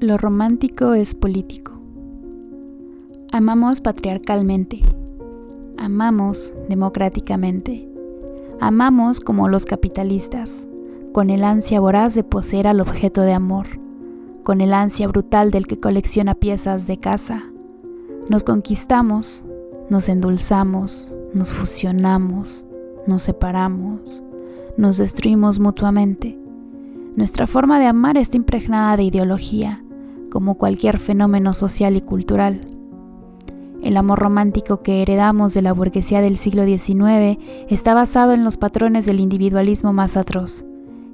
Lo romántico es político. Amamos patriarcalmente. Amamos democráticamente. Amamos como los capitalistas, con el ansia voraz de poseer al objeto de amor, con el ansia brutal del que colecciona piezas de casa. Nos conquistamos, nos endulzamos, nos fusionamos, nos separamos, nos destruimos mutuamente. Nuestra forma de amar está impregnada de ideología como cualquier fenómeno social y cultural. El amor romántico que heredamos de la burguesía del siglo XIX está basado en los patrones del individualismo más atroz,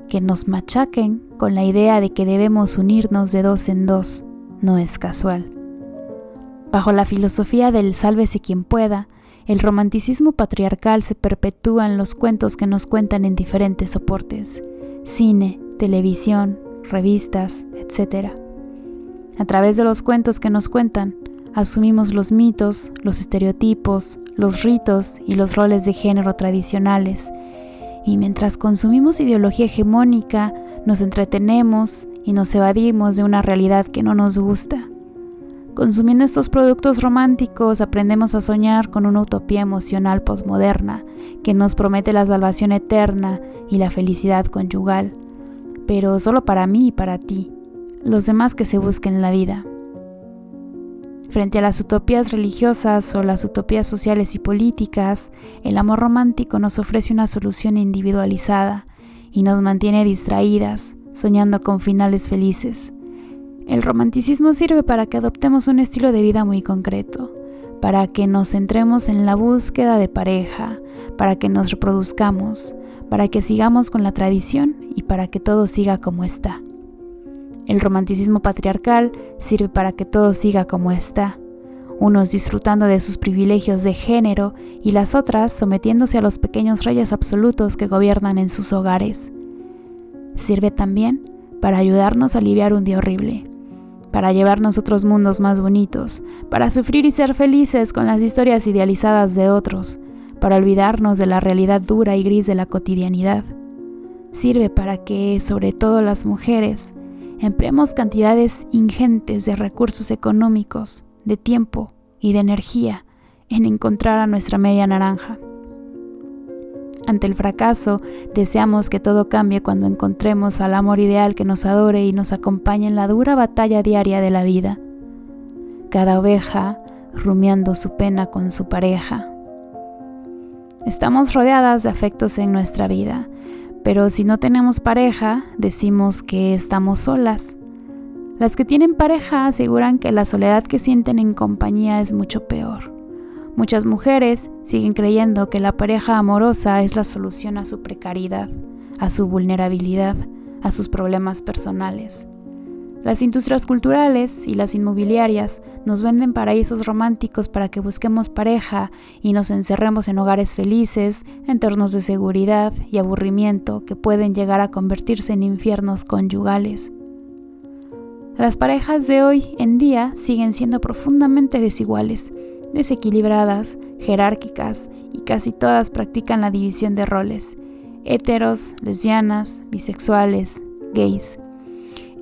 que nos machaquen con la idea de que debemos unirnos de dos en dos, no es casual. Bajo la filosofía del sálvese quien pueda, el romanticismo patriarcal se perpetúa en los cuentos que nos cuentan en diferentes soportes, cine, televisión, revistas, etc. A través de los cuentos que nos cuentan, asumimos los mitos, los estereotipos, los ritos y los roles de género tradicionales. Y mientras consumimos ideología hegemónica, nos entretenemos y nos evadimos de una realidad que no nos gusta. Consumiendo estos productos románticos aprendemos a soñar con una utopía emocional posmoderna que nos promete la salvación eterna y la felicidad conyugal, pero solo para mí y para ti los demás que se busquen la vida. Frente a las utopías religiosas o las utopías sociales y políticas, el amor romántico nos ofrece una solución individualizada y nos mantiene distraídas, soñando con finales felices. El romanticismo sirve para que adoptemos un estilo de vida muy concreto, para que nos centremos en la búsqueda de pareja, para que nos reproduzcamos, para que sigamos con la tradición y para que todo siga como está. El romanticismo patriarcal sirve para que todo siga como está, unos disfrutando de sus privilegios de género y las otras sometiéndose a los pequeños reyes absolutos que gobiernan en sus hogares. Sirve también para ayudarnos a aliviar un día horrible, para llevarnos otros mundos más bonitos, para sufrir y ser felices con las historias idealizadas de otros, para olvidarnos de la realidad dura y gris de la cotidianidad. Sirve para que, sobre todo las mujeres, empleemos cantidades ingentes de recursos económicos, de tiempo y de energía en encontrar a nuestra media naranja. Ante el fracaso, deseamos que todo cambie cuando encontremos al amor ideal que nos adore y nos acompañe en la dura batalla diaria de la vida. Cada oveja rumiando su pena con su pareja. Estamos rodeadas de afectos en nuestra vida, pero si no tenemos pareja, decimos que estamos solas. Las que tienen pareja aseguran que la soledad que sienten en compañía es mucho peor. Muchas mujeres siguen creyendo que la pareja amorosa es la solución a su precariedad, a su vulnerabilidad, a sus problemas personales. Las industrias culturales y las inmobiliarias nos venden paraísos románticos para que busquemos pareja y nos encerremos en hogares felices, entornos de seguridad y aburrimiento que pueden llegar a convertirse en infiernos conyugales. Las parejas de hoy en día siguen siendo profundamente desiguales, desequilibradas, jerárquicas y casi todas practican la división de roles, heteros, lesbianas, bisexuales, gays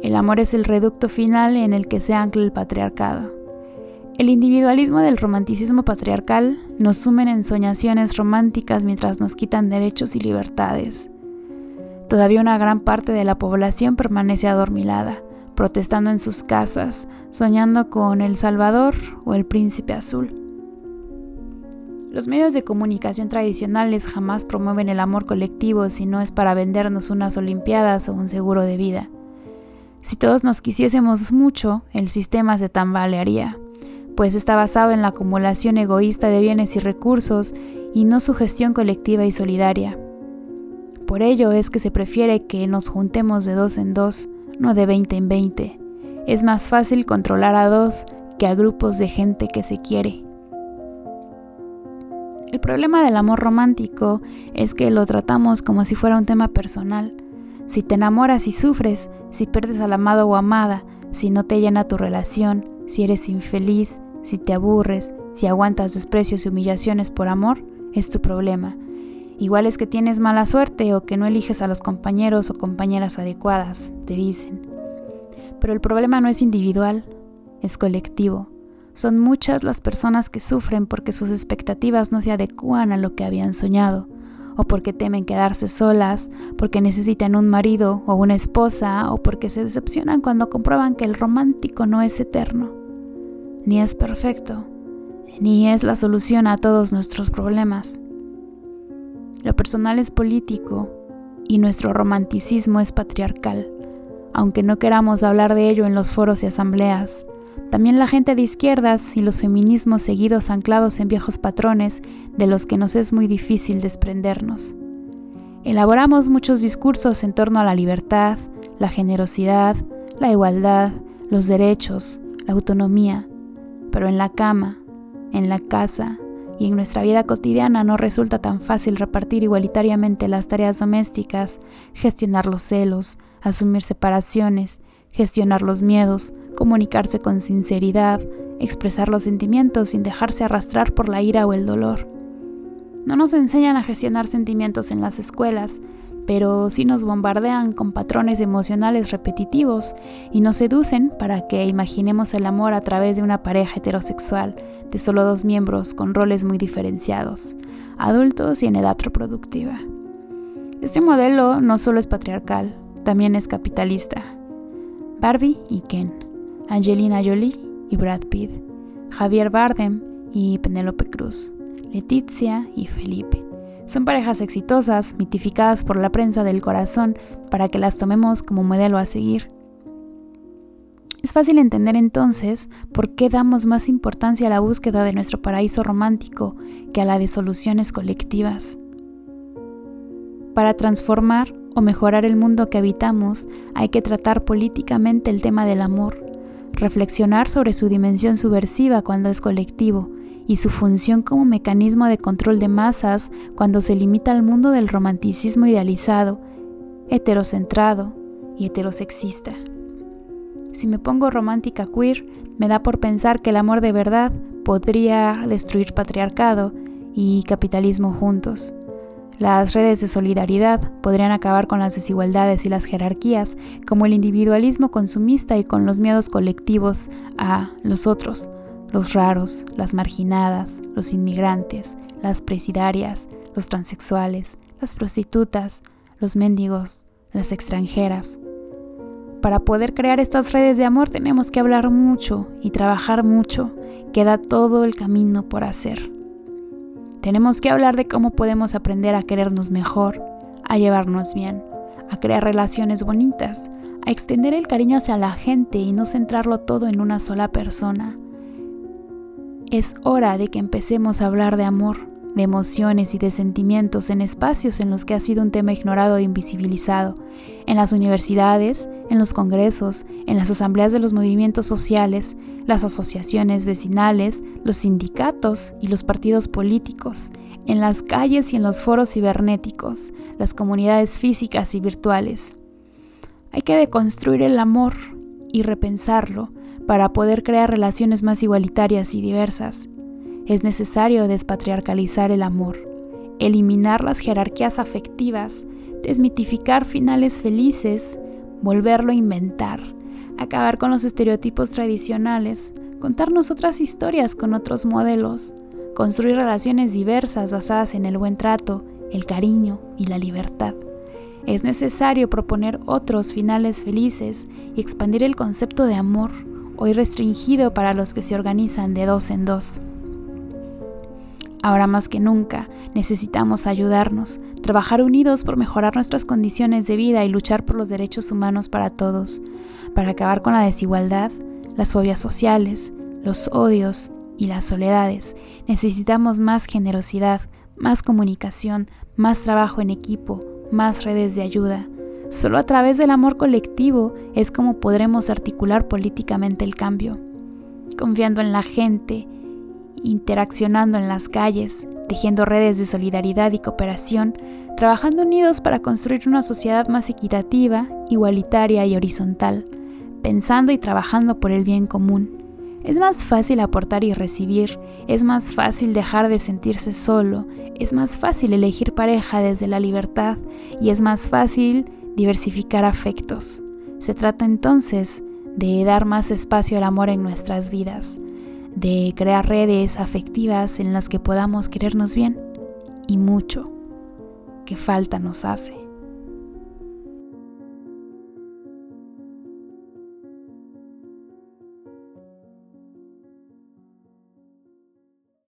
el amor es el reducto final en el que se ancla el patriarcado. El individualismo del romanticismo patriarcal nos sumen en soñaciones románticas mientras nos quitan derechos y libertades. Todavía una gran parte de la población permanece adormilada, protestando en sus casas, soñando con El Salvador o el Príncipe Azul. Los medios de comunicación tradicionales jamás promueven el amor colectivo si no es para vendernos unas Olimpiadas o un seguro de vida. Si todos nos quisiésemos mucho, el sistema se tambalearía, pues está basado en la acumulación egoísta de bienes y recursos y no su gestión colectiva y solidaria. Por ello es que se prefiere que nos juntemos de dos en dos, no de veinte en veinte. Es más fácil controlar a dos que a grupos de gente que se quiere. El problema del amor romántico es que lo tratamos como si fuera un tema personal, si te enamoras y sufres, si pierdes al amado o amada, si no te llena tu relación, si eres infeliz, si te aburres, si aguantas desprecios y humillaciones por amor, es tu problema. Igual es que tienes mala suerte o que no eliges a los compañeros o compañeras adecuadas, te dicen. Pero el problema no es individual, es colectivo. Son muchas las personas que sufren porque sus expectativas no se adecúan a lo que habían soñado, o porque temen quedarse solas, porque necesitan un marido o una esposa, o porque se decepcionan cuando comprueban que el romántico no es eterno, ni es perfecto, ni es la solución a todos nuestros problemas. Lo personal es político y nuestro romanticismo es patriarcal, aunque no queramos hablar de ello en los foros y asambleas. También la gente de izquierdas y los feminismos seguidos anclados en viejos patrones de los que nos es muy difícil desprendernos. Elaboramos muchos discursos en torno a la libertad, la generosidad, la igualdad, los derechos, la autonomía, pero en la cama, en la casa, y en nuestra vida cotidiana no resulta tan fácil repartir igualitariamente las tareas domésticas, gestionar los celos, asumir separaciones, gestionar los miedos, comunicarse con sinceridad, expresar los sentimientos sin dejarse arrastrar por la ira o el dolor. No nos enseñan a gestionar sentimientos en las escuelas, pero sí nos bombardean con patrones emocionales repetitivos y nos seducen para que imaginemos el amor a través de una pareja heterosexual de solo dos miembros con roles muy diferenciados, adultos y en edad reproductiva. Este modelo no solo es patriarcal, también es capitalista. Barbie y Ken, Angelina Jolie y Brad Pitt, Javier Bardem y Penélope Cruz, Leticia y Felipe son parejas exitosas, mitificadas por la prensa del corazón para que las tomemos como modelo a seguir. Es fácil entender entonces por qué damos más importancia a la búsqueda de nuestro paraíso romántico que a la de soluciones colectivas. Para transformar o mejorar el mundo que habitamos hay que tratar políticamente el tema del amor, reflexionar sobre su dimensión subversiva cuando es colectivo y su función como mecanismo de control de masas cuando se limita al mundo del romanticismo idealizado, heterocentrado y heterosexista. Si me pongo romántica queer, me da por pensar que el amor de verdad podría destruir patriarcado y capitalismo juntos. Las redes de solidaridad podrían acabar con las desigualdades y las jerarquías, como el individualismo consumista y con los miedos colectivos a los otros, los raros, las marginadas, los inmigrantes, las presidarias, los transexuales, las prostitutas, los mendigos, las extranjeras. Para poder crear estas redes de amor tenemos que hablar mucho y trabajar mucho. Queda todo el camino por hacer. Tenemos que hablar de cómo podemos aprender a querernos mejor, a llevarnos bien, a crear relaciones bonitas, a extender el cariño hacia la gente y no centrarlo todo en una sola persona. Es hora de que empecemos a hablar de amor, de emociones y de sentimientos en espacios en los que ha sido un tema ignorado e invisibilizado, en las universidades, en los congresos, en las asambleas de los movimientos sociales, las asociaciones vecinales, los sindicatos y los partidos políticos, en las calles y en los foros cibernéticos, las comunidades físicas y virtuales. Hay que deconstruir el amor y repensarlo para poder crear relaciones más igualitarias y diversas, es necesario despatriarcalizar el amor, eliminar las jerarquías afectivas, desmitificar finales felices, volverlo a inventar, acabar con los estereotipos tradicionales, contarnos otras historias con otros modelos, construir relaciones diversas basadas en el buen trato, el cariño y la libertad. Es necesario proponer otros finales felices y expandir el concepto de amor hoy restringido para los que se organizan de dos en dos. Ahora más que nunca necesitamos ayudarnos, trabajar unidos por mejorar nuestras condiciones de vida y luchar por los derechos humanos para todos, para acabar con la desigualdad, las fobias sociales, los odios y las soledades. Necesitamos más generosidad, más comunicación, más trabajo en equipo, más redes de ayuda, Solo a través del amor colectivo es como podremos articular políticamente el cambio, confiando en la gente, interaccionando en las calles, tejiendo redes de solidaridad y cooperación, trabajando unidos para construir una sociedad más equitativa, igualitaria y horizontal, pensando y trabajando por el bien común. Es más fácil aportar y recibir, es más fácil dejar de sentirse solo, es más fácil elegir pareja desde la libertad y es más fácil diversificar afectos. Se trata entonces de dar más espacio al amor en nuestras vidas, de crear redes afectivas en las que podamos querernos bien y mucho que falta nos hace.